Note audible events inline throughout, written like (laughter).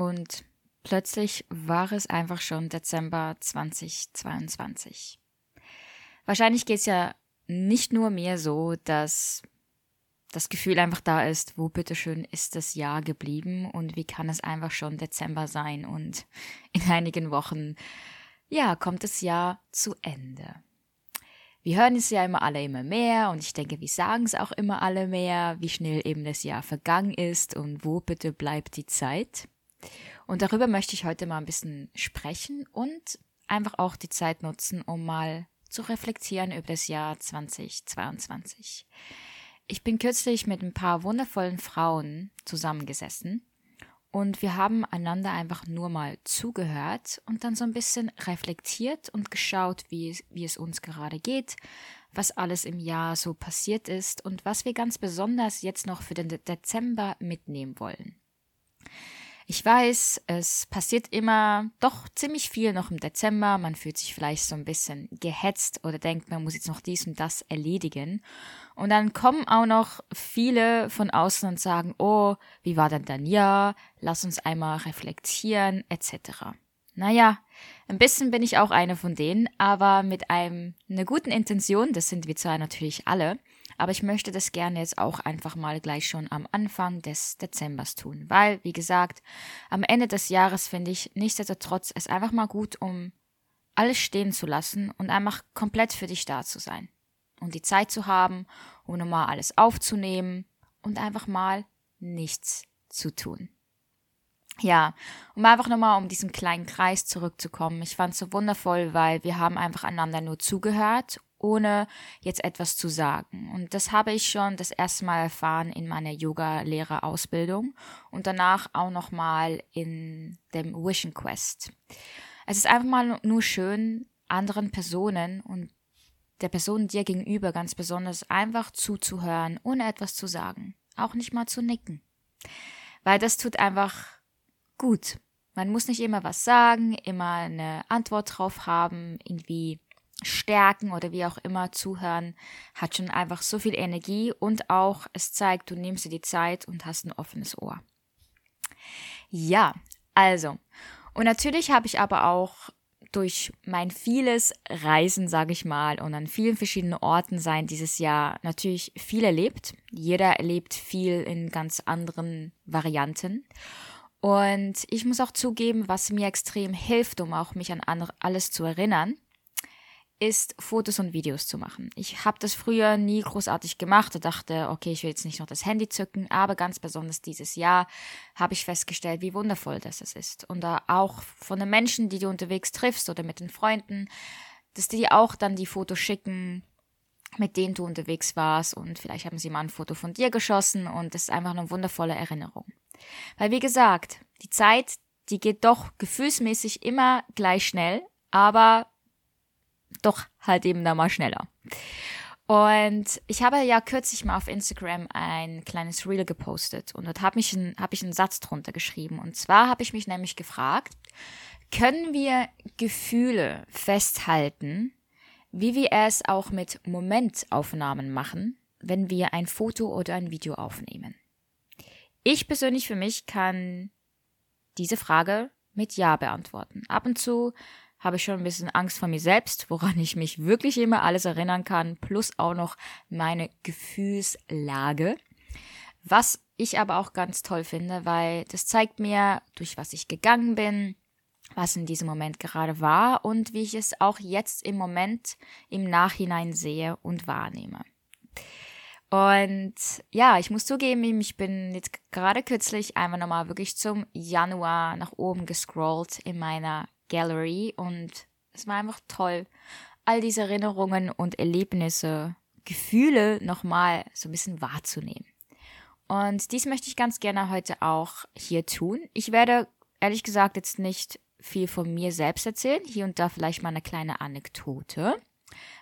und plötzlich war es einfach schon Dezember 2022. Wahrscheinlich geht es ja nicht nur mir so, dass das Gefühl einfach da ist, wo bitteschön ist das Jahr geblieben und wie kann es einfach schon Dezember sein und (laughs) in einigen Wochen, ja, kommt das Jahr zu Ende. Wir hören es ja immer alle immer mehr und ich denke, wir sagen es auch immer alle mehr, wie schnell eben das Jahr vergangen ist und wo bitte bleibt die Zeit. Und darüber möchte ich heute mal ein bisschen sprechen und einfach auch die Zeit nutzen, um mal zu reflektieren über das Jahr 2022. Ich bin kürzlich mit ein paar wundervollen Frauen zusammengesessen und wir haben einander einfach nur mal zugehört und dann so ein bisschen reflektiert und geschaut, wie, wie es uns gerade geht, was alles im Jahr so passiert ist und was wir ganz besonders jetzt noch für den Dezember mitnehmen wollen. Ich weiß, es passiert immer doch ziemlich viel noch im Dezember. Man fühlt sich vielleicht so ein bisschen gehetzt oder denkt, man muss jetzt noch dies und das erledigen. Und dann kommen auch noch viele von außen und sagen, oh, wie war denn dein Jahr? Lass uns einmal reflektieren, etc. Naja, ein bisschen bin ich auch eine von denen, aber mit einem, einer guten Intention, das sind wir zwar natürlich alle, aber ich möchte das gerne jetzt auch einfach mal gleich schon am Anfang des Dezembers tun, weil, wie gesagt, am Ende des Jahres finde ich nichtsdestotrotz es einfach mal gut, um alles stehen zu lassen und einfach komplett für dich da zu sein. Und die Zeit zu haben, um nochmal alles aufzunehmen und einfach mal nichts zu tun. Ja, um einfach nochmal um diesen kleinen Kreis zurückzukommen. Ich fand es so wundervoll, weil wir haben einfach einander nur zugehört ohne jetzt etwas zu sagen. Und das habe ich schon das erste Mal erfahren in meiner Yoga-Lehrerausbildung und danach auch nochmal in dem Vision Quest. Es ist einfach mal nur schön, anderen Personen und der Person dir gegenüber ganz besonders einfach zuzuhören, ohne etwas zu sagen. Auch nicht mal zu nicken. Weil das tut einfach gut. Man muss nicht immer was sagen, immer eine Antwort drauf haben, irgendwie stärken oder wie auch immer zuhören, hat schon einfach so viel Energie und auch es zeigt, du nimmst dir die Zeit und hast ein offenes Ohr. Ja, also. Und natürlich habe ich aber auch durch mein vieles Reisen, sage ich mal, und an vielen verschiedenen Orten sein dieses Jahr natürlich viel erlebt. Jeder erlebt viel in ganz anderen Varianten. Und ich muss auch zugeben, was mir extrem hilft, um auch mich an alles zu erinnern, ist, Fotos und Videos zu machen. Ich habe das früher nie großartig gemacht und dachte, okay, ich will jetzt nicht noch das Handy zücken, aber ganz besonders dieses Jahr habe ich festgestellt, wie wundervoll das ist. Und auch von den Menschen, die du unterwegs triffst oder mit den Freunden, dass die dir auch dann die Fotos schicken, mit denen du unterwegs warst und vielleicht haben sie mal ein Foto von dir geschossen und das ist einfach eine wundervolle Erinnerung. Weil wie gesagt, die Zeit, die geht doch gefühlsmäßig immer gleich schnell, aber doch halt eben da mal schneller. Und ich habe ja kürzlich mal auf Instagram ein kleines Reel gepostet und dort habe ich, ein, hab ich einen Satz drunter geschrieben. Und zwar habe ich mich nämlich gefragt, können wir Gefühle festhalten, wie wir es auch mit Momentaufnahmen machen, wenn wir ein Foto oder ein Video aufnehmen? Ich persönlich für mich kann diese Frage mit Ja beantworten. Ab und zu habe ich schon ein bisschen Angst vor mir selbst, woran ich mich wirklich immer alles erinnern kann, plus auch noch meine Gefühlslage. Was ich aber auch ganz toll finde, weil das zeigt mir, durch was ich gegangen bin, was in diesem Moment gerade war und wie ich es auch jetzt im Moment im Nachhinein sehe und wahrnehme. Und ja, ich muss zugeben, ich bin jetzt gerade kürzlich einmal nochmal wirklich zum Januar nach oben gescrollt in meiner Gallery und es war einfach toll, all diese Erinnerungen und Erlebnisse, Gefühle nochmal so ein bisschen wahrzunehmen. Und dies möchte ich ganz gerne heute auch hier tun. Ich werde ehrlich gesagt jetzt nicht viel von mir selbst erzählen, hier und da vielleicht mal eine kleine Anekdote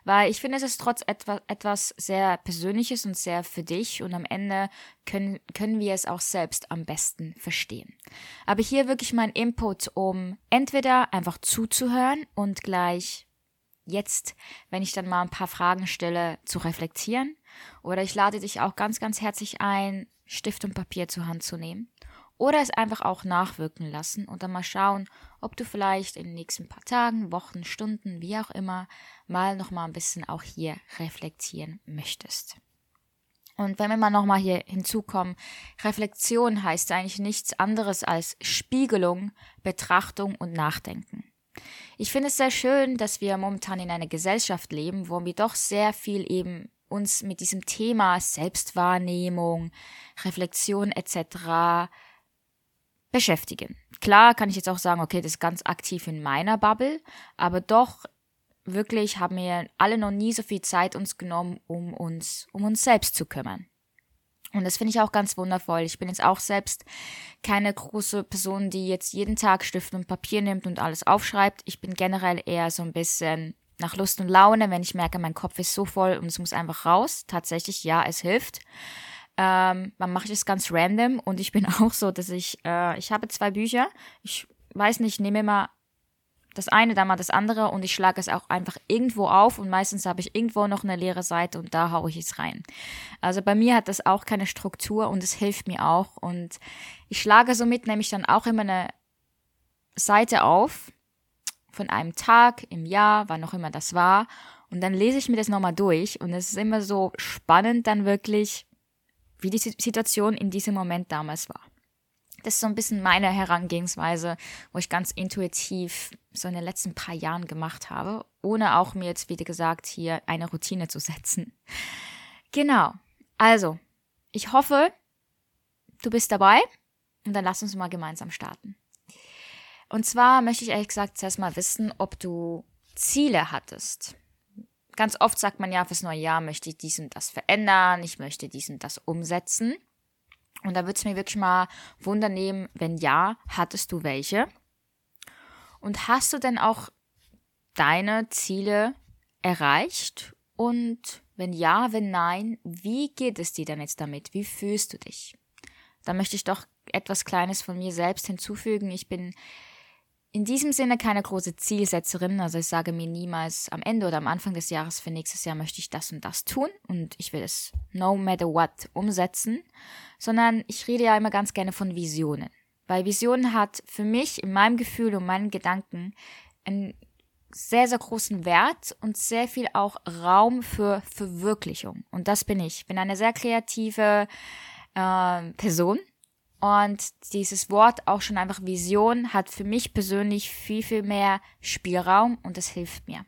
weil ich finde, es ist trotz etwas, etwas sehr Persönliches und sehr für dich und am Ende können, können wir es auch selbst am besten verstehen. Aber hier wirklich mein Input, um entweder einfach zuzuhören und gleich jetzt, wenn ich dann mal ein paar Fragen stelle, zu reflektieren oder ich lade dich auch ganz, ganz herzlich ein, Stift und Papier zur Hand zu nehmen oder es einfach auch nachwirken lassen und dann mal schauen, ob du vielleicht in den nächsten paar Tagen, Wochen, Stunden, wie auch immer, mal noch mal ein bisschen auch hier reflektieren möchtest. Und wenn wir mal nochmal hier hinzukommen, Reflexion heißt eigentlich nichts anderes als Spiegelung, Betrachtung und Nachdenken. Ich finde es sehr schön, dass wir momentan in einer Gesellschaft leben, wo wir doch sehr viel eben uns mit diesem Thema Selbstwahrnehmung, Reflexion etc. beschäftigen. Klar kann ich jetzt auch sagen, okay, das ist ganz aktiv in meiner Bubble, aber doch wirklich haben wir alle noch nie so viel Zeit uns genommen, um uns um uns selbst zu kümmern. Und das finde ich auch ganz wundervoll. Ich bin jetzt auch selbst keine große Person, die jetzt jeden Tag Stift und Papier nimmt und alles aufschreibt. Ich bin generell eher so ein bisschen nach Lust und Laune, wenn ich merke, mein Kopf ist so voll und es muss einfach raus. Tatsächlich, ja, es hilft. Ähm, dann mache ich es ganz random und ich bin (laughs) auch so, dass ich, äh, ich habe zwei Bücher. Ich weiß nicht, nehme immer das eine, dann mal das andere und ich schlage es auch einfach irgendwo auf und meistens habe ich irgendwo noch eine leere Seite und da haue ich es rein. Also bei mir hat das auch keine Struktur und es hilft mir auch und ich schlage somit nämlich dann auch immer eine Seite auf von einem Tag im Jahr, wann auch immer das war und dann lese ich mir das nochmal durch und es ist immer so spannend dann wirklich, wie die Situation in diesem Moment damals war. Das ist so ein bisschen meine Herangehensweise, wo ich ganz intuitiv so in den letzten paar Jahren gemacht habe, ohne auch mir jetzt, wie gesagt, hier eine Routine zu setzen. Genau. Also, ich hoffe, du bist dabei und dann lass uns mal gemeinsam starten. Und zwar möchte ich ehrlich gesagt zuerst mal wissen, ob du Ziele hattest. Ganz oft sagt man ja, fürs neue Jahr möchte ich dies und das verändern, ich möchte dies und das umsetzen. Und da würde es mir wirklich mal Wunder nehmen, wenn ja, hattest du welche? Und hast du denn auch deine Ziele erreicht? Und wenn ja, wenn nein, wie geht es dir denn jetzt damit? Wie fühlst du dich? Da möchte ich doch etwas Kleines von mir selbst hinzufügen. Ich bin in diesem Sinne keine große Zielsetzerin. Also ich sage mir niemals am Ende oder am Anfang des Jahres für nächstes Jahr möchte ich das und das tun und ich will es no matter what umsetzen, sondern ich rede ja immer ganz gerne von Visionen. Weil Visionen hat für mich in meinem Gefühl und meinen Gedanken einen sehr, sehr großen Wert und sehr viel auch Raum für Verwirklichung. Und das bin ich. Ich bin eine sehr kreative äh, Person und dieses Wort auch schon einfach Vision hat für mich persönlich viel, viel mehr Spielraum und das hilft mir.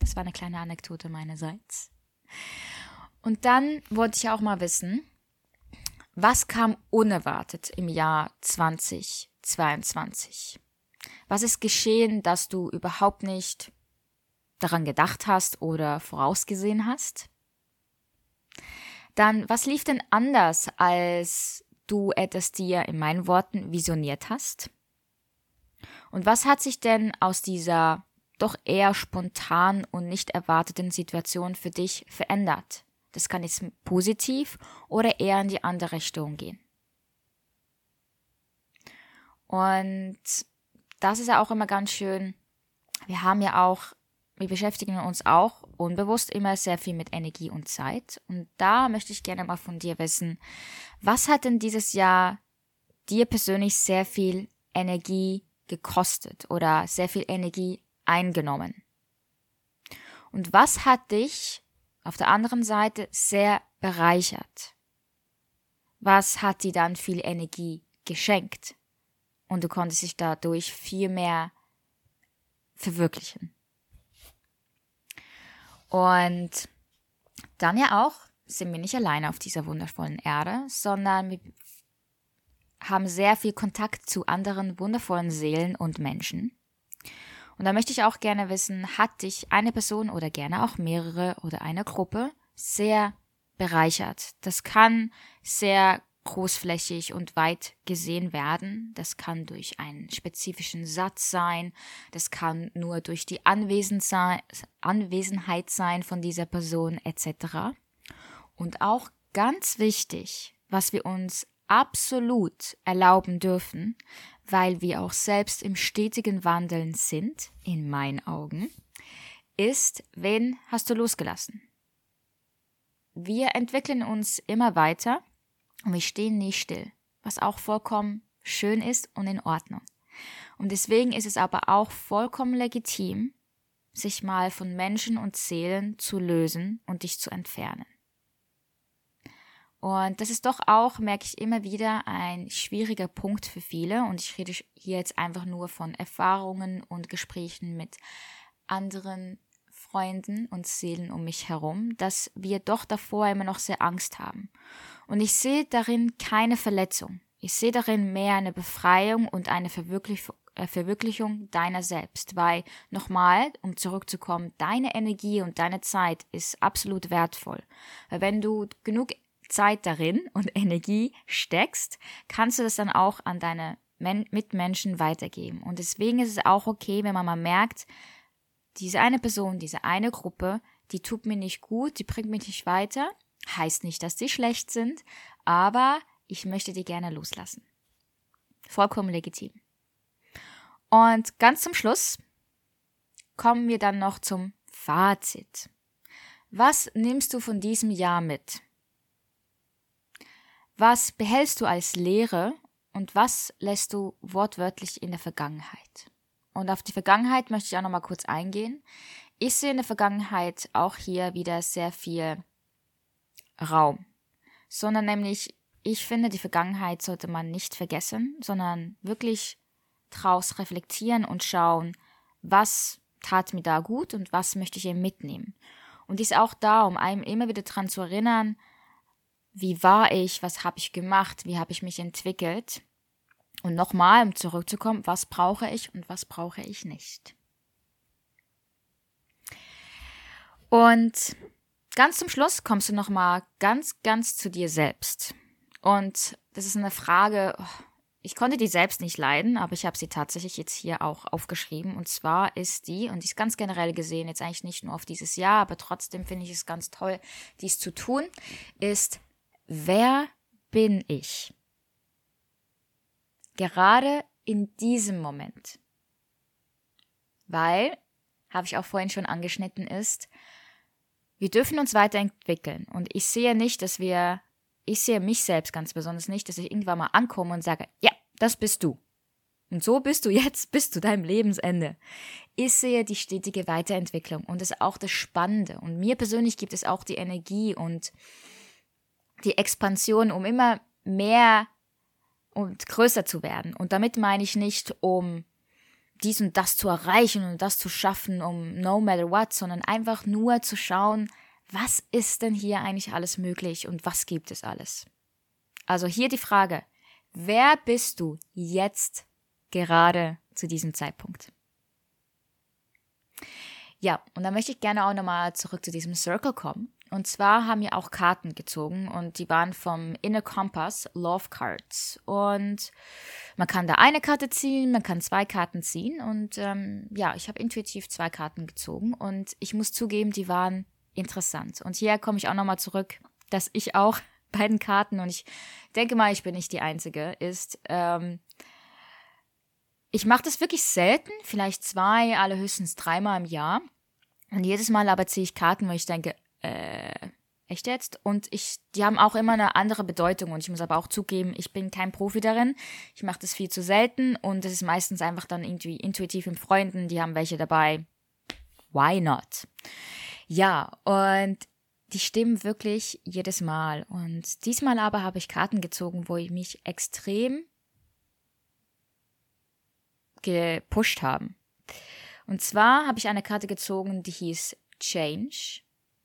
Das war eine kleine Anekdote meinerseits. Und dann wollte ich auch mal wissen, was kam unerwartet im Jahr 2022? Was ist geschehen, dass du überhaupt nicht daran gedacht hast oder vorausgesehen hast? Dann, was lief denn anders als du etwas dir in meinen Worten visioniert hast? Und was hat sich denn aus dieser doch eher spontan und nicht erwarteten Situation für dich verändert? Das kann jetzt positiv oder eher in die andere Richtung gehen. Und das ist ja auch immer ganz schön. Wir haben ja auch, wir beschäftigen uns auch unbewusst immer sehr viel mit Energie und Zeit. Und da möchte ich gerne mal von dir wissen, was hat denn dieses Jahr dir persönlich sehr viel Energie gekostet oder sehr viel Energie eingenommen? Und was hat dich auf der anderen Seite sehr bereichert? Was hat dir dann viel Energie geschenkt? Und du konntest dich dadurch viel mehr verwirklichen. Und dann ja auch sind wir nicht alleine auf dieser wundervollen Erde, sondern wir haben sehr viel Kontakt zu anderen wundervollen Seelen und Menschen. Und da möchte ich auch gerne wissen, hat dich eine Person oder gerne auch mehrere oder eine Gruppe sehr bereichert? Das kann sehr großflächig und weit gesehen werden. Das kann durch einen spezifischen Satz sein, das kann nur durch die Anwesenheit sein von dieser Person etc. Und auch ganz wichtig, was wir uns absolut erlauben dürfen, weil wir auch selbst im stetigen Wandeln sind, in meinen Augen, ist, wen hast du losgelassen? Wir entwickeln uns immer weiter und wir stehen nicht still, was auch vollkommen schön ist und in Ordnung. Und deswegen ist es aber auch vollkommen legitim, sich mal von Menschen und Seelen zu lösen und dich zu entfernen. Und das ist doch auch, merke ich immer wieder, ein schwieriger Punkt für viele. Und ich rede hier jetzt einfach nur von Erfahrungen und Gesprächen mit anderen Freunden und Seelen um mich herum, dass wir doch davor immer noch sehr Angst haben. Und ich sehe darin keine Verletzung. Ich sehe darin mehr eine Befreiung und eine Verwirklichung äh, Verwirklichung deiner selbst, weil nochmal, um zurückzukommen, deine Energie und deine Zeit ist absolut wertvoll. Weil wenn du genug Zeit darin und (laughs) Energie steckst, kannst du das dann auch an deine Men Mitmenschen weitergeben. Und deswegen ist es auch okay, wenn man mal merkt, diese eine Person, diese eine Gruppe, die tut mir nicht gut, die bringt mich nicht weiter. Heißt nicht, dass die schlecht sind, aber ich möchte die gerne loslassen. Vollkommen legitim. Und ganz zum Schluss kommen wir dann noch zum Fazit. Was nimmst du von diesem Jahr mit? Was behältst du als Lehre und was lässt du wortwörtlich in der Vergangenheit? Und auf die Vergangenheit möchte ich auch nochmal kurz eingehen. Ich sehe in der Vergangenheit auch hier wieder sehr viel Raum, sondern nämlich, ich finde, die Vergangenheit sollte man nicht vergessen, sondern wirklich draus reflektieren und schauen, was tat mir da gut und was möchte ich eben mitnehmen. Und die ist auch da, um einem immer wieder daran zu erinnern, wie war ich, was habe ich gemacht, wie habe ich mich entwickelt. Und nochmal, um zurückzukommen, was brauche ich und was brauche ich nicht. Und ganz zum Schluss kommst du nochmal ganz, ganz zu dir selbst. Und das ist eine Frage, oh, ich konnte die selbst nicht leiden, aber ich habe sie tatsächlich jetzt hier auch aufgeschrieben. Und zwar ist die, und die ist ganz generell gesehen, jetzt eigentlich nicht nur auf dieses Jahr, aber trotzdem finde ich es ganz toll, dies zu tun, ist, wer bin ich? Gerade in diesem Moment. Weil, habe ich auch vorhin schon angeschnitten, ist, wir dürfen uns weiterentwickeln. Und ich sehe nicht, dass wir, ich sehe mich selbst ganz besonders nicht, dass ich irgendwann mal ankomme und sage, ja, das bist du. Und so bist du jetzt (laughs) bis zu deinem Lebensende. Ich sehe die stetige Weiterentwicklung und das ist auch das Spannende. Und mir persönlich gibt es auch die Energie und die Expansion, um immer mehr und größer zu werden. Und damit meine ich nicht, um dies und das zu erreichen und das zu schaffen, um no matter what, sondern einfach nur zu schauen, was ist denn hier eigentlich alles möglich und was gibt es alles. Also hier die Frage, wer bist du jetzt gerade zu diesem Zeitpunkt? Ja, und da möchte ich gerne auch nochmal zurück zu diesem Circle kommen. Und zwar haben wir auch Karten gezogen und die waren vom Inner Compass Love Cards. Und man kann da eine Karte ziehen, man kann zwei Karten ziehen. Und ähm, ja, ich habe intuitiv zwei Karten gezogen und ich muss zugeben, die waren interessant. Und hier komme ich auch nochmal zurück, dass ich auch (laughs) beiden Karten, und ich denke mal, ich bin nicht die Einzige, ist, ähm, ich mache das wirklich selten, vielleicht zwei, alle höchstens dreimal im Jahr. Und jedes Mal aber ziehe ich Karten, wo ich denke, äh, echt jetzt? Und ich, die haben auch immer eine andere Bedeutung und ich muss aber auch zugeben, ich bin kein Profi darin. Ich mache das viel zu selten und es ist meistens einfach dann irgendwie intuitiv mit Freunden, die haben welche dabei. Why not? Ja, und die stimmen wirklich jedes Mal. Und diesmal aber habe ich Karten gezogen, wo ich mich extrem gepusht haben. Und zwar habe ich eine Karte gezogen, die hieß Change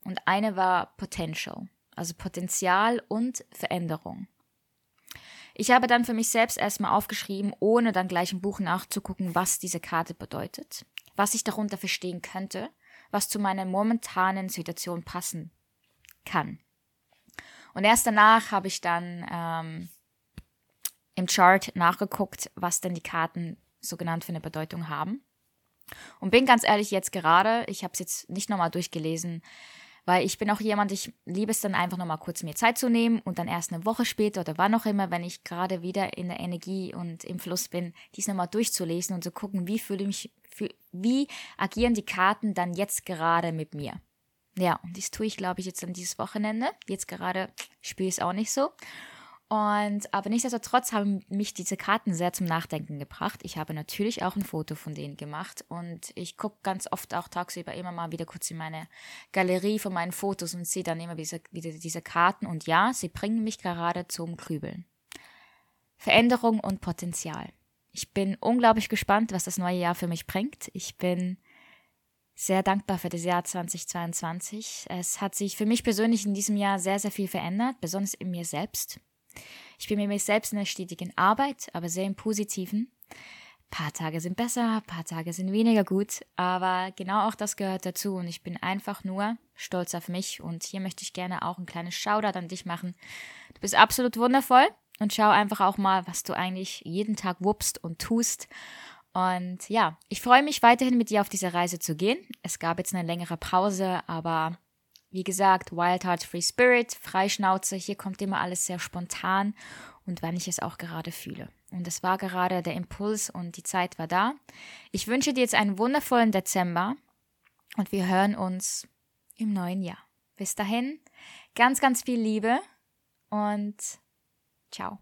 und eine war Potential, also Potenzial und Veränderung. Ich habe dann für mich selbst erstmal aufgeschrieben, ohne dann gleich im Buch nachzugucken, was diese Karte bedeutet, was ich darunter verstehen könnte, was zu meiner momentanen Situation passen kann. Und erst danach habe ich dann ähm, im Chart nachgeguckt, was denn die Karten so genannt für eine Bedeutung haben. Und bin ganz ehrlich jetzt gerade, ich habe es jetzt nicht nochmal durchgelesen, weil ich bin auch jemand, ich liebe es dann einfach nochmal kurz mir Zeit zu nehmen und dann erst eine Woche später oder wann auch immer, wenn ich gerade wieder in der Energie und im Fluss bin, dies nochmal durchzulesen und zu gucken, wie fühle ich mich, wie agieren die Karten dann jetzt gerade mit mir. Ja, und dies tue ich, glaube ich, jetzt an dieses Wochenende. Jetzt gerade spüre ich es auch nicht so. Und aber nichtsdestotrotz haben mich diese Karten sehr zum Nachdenken gebracht. Ich habe natürlich auch ein Foto von denen gemacht und ich gucke ganz oft auch tagsüber immer mal wieder kurz in meine Galerie von meinen Fotos und sehe dann immer wieder, wieder diese Karten. Und ja, sie bringen mich gerade zum Grübeln. Veränderung und Potenzial. Ich bin unglaublich gespannt, was das neue Jahr für mich bringt. Ich bin sehr dankbar für das Jahr 2022. Es hat sich für mich persönlich in diesem Jahr sehr, sehr viel verändert, besonders in mir selbst. Ich bin mit mir selbst in der stetigen Arbeit, aber sehr im Positiven. Ein paar Tage sind besser, ein paar Tage sind weniger gut, aber genau auch das gehört dazu und ich bin einfach nur stolz auf mich und hier möchte ich gerne auch ein kleines Shoutout an dich machen. Du bist absolut wundervoll und schau einfach auch mal, was du eigentlich jeden Tag wuppst und tust. Und ja, ich freue mich weiterhin mit dir auf diese Reise zu gehen. Es gab jetzt eine längere Pause, aber wie gesagt, Wild Heart Free Spirit, Freischnauze, hier kommt immer alles sehr spontan und wann ich es auch gerade fühle. Und es war gerade der Impuls und die Zeit war da. Ich wünsche dir jetzt einen wundervollen Dezember und wir hören uns im neuen Jahr. Bis dahin, ganz, ganz viel Liebe und ciao.